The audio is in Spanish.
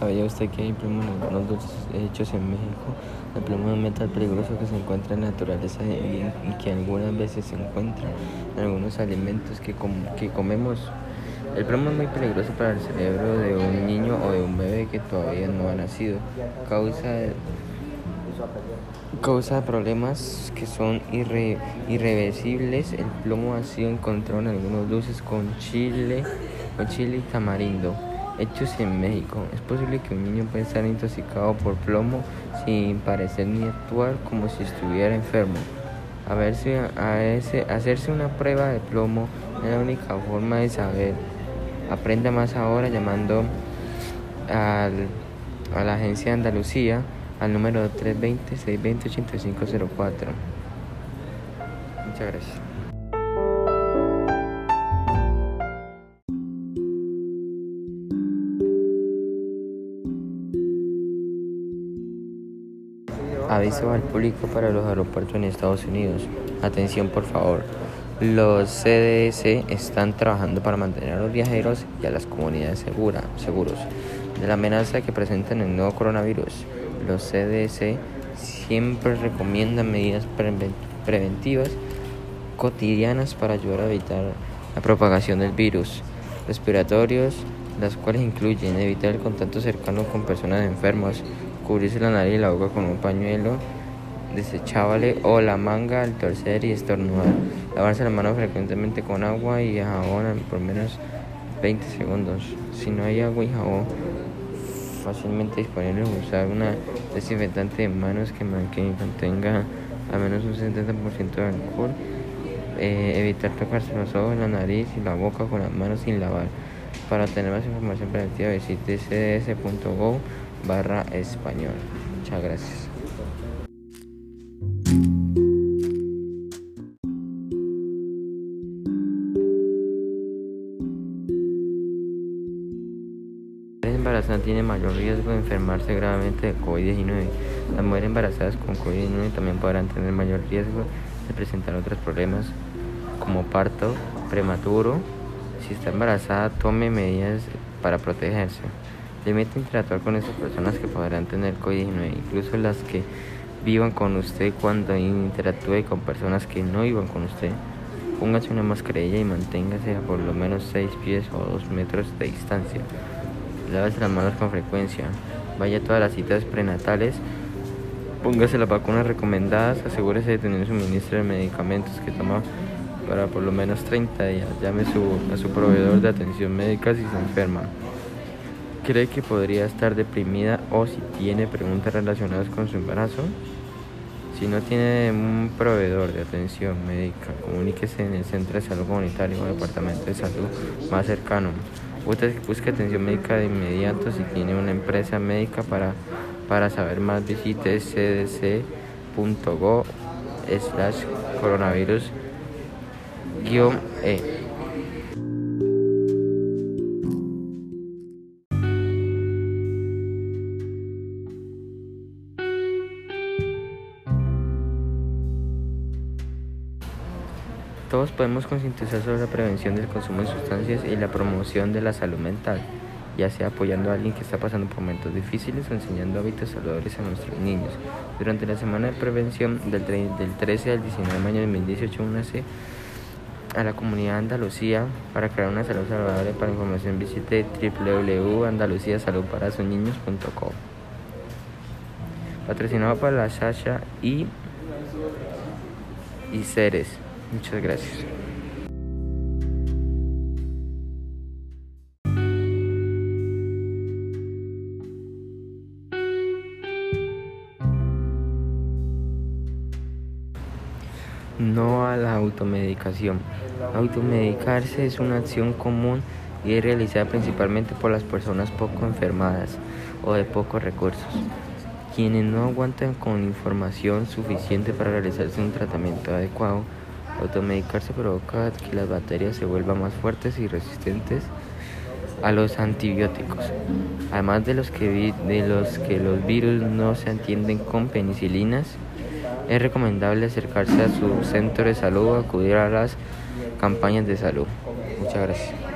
¿Sabía usted que hay plomo en algunos dulces hechos en México? El plomo es un metal peligroso que se encuentra en la naturaleza y, que algunas veces se encuentra en algunos alimentos que, que comemos. El plomo es muy peligroso para el cerebro de un niño o de un bebé que todavía no ha nacido. Causa causa problemas que son irreversibles. El plomo ha sido encontrado en algunos dulces con chile, con chile y tamarindo hechos en México. Es posible que un niño pueda estar intoxicado por plomo sin parecer ni actuar como si estuviera enfermo. A a hacerse una prueba de plomo es la única forma de saber. Aprenda más ahora llamando al, a la agencia de Andalucía al número 320-620-8504. Muchas gracias. Aviso al público para los aeropuertos en Estados Unidos. Atención por favor. Los CDS están trabajando para mantener a los viajeros y a las comunidades segura, seguros de la amenaza que presentan el nuevo coronavirus. Los CDS siempre recomiendan medidas preventivas cotidianas para ayudar a evitar la propagación del virus respiratorios, las cuales incluyen evitar el contacto cercano con personas enfermas, cubrirse la nariz y la boca con un pañuelo desechable o la manga al torcer y estornudar. Lavarse las manos frecuentemente con agua y jabón por menos 20 segundos. Si no hay agua y jabón fácilmente disponible, usar una desinfectante de manos que mantenga a menos un 70% de alcohol. Eh, evitar tocarse los ojos, la nariz y la boca con las manos sin lavar. Para tener más información preventiva visite cds.gov barra español. Muchas gracias. Embarazada tiene mayor riesgo de enfermarse gravemente de COVID-19. Las mujeres embarazadas con COVID-19 también podrán tener mayor riesgo de presentar otros problemas como parto prematuro. Si está embarazada, tome medidas para protegerse. Limite interactuar con esas personas que podrán tener COVID-19, incluso las que vivan con usted cuando interactúe con personas que no vivan con usted. Póngase una mascarilla y manténgase a por lo menos 6 pies o 2 metros de distancia. Lávese las manos con frecuencia. Vaya a todas las citas prenatales. Póngase las vacunas recomendadas. Asegúrese de tener suministro de medicamentos que toma para por lo menos 30 días. Llame a su proveedor de atención médica si se enferma cree que podría estar deprimida o si tiene preguntas relacionadas con su embarazo. Si no tiene un proveedor de atención médica, comuníquese en el centro de salud comunitario o departamento de salud más cercano. Busque atención médica de inmediato si tiene una empresa médica para, para saber más visite cdc.gov slash coronavirus Todos podemos concientizar sobre la prevención del consumo de sustancias y la promoción de la salud mental, ya sea apoyando a alguien que está pasando por momentos difíciles o enseñando hábitos saludables a nuestros niños. Durante la semana de prevención del, 13 al 19 de mayo de 2018 únase a la comunidad Andalucía para crear una salud saludable. Para información visite www.andaluciasaludparasuniños.com Patrocinado por la Sasha y, y Ceres. Muchas gracias. No a la automedicación. Automedicarse es una acción común y es realizada principalmente por las personas poco enfermadas o de pocos recursos, quienes no aguantan con información suficiente para realizarse un tratamiento adecuado Automedicarse provoca que las bacterias se vuelvan más fuertes y resistentes a los antibióticos. Además de los que, de los, que los virus no se atienden con penicilinas, es recomendable acercarse a su centro de salud o acudir a las campañas de salud. Muchas gracias.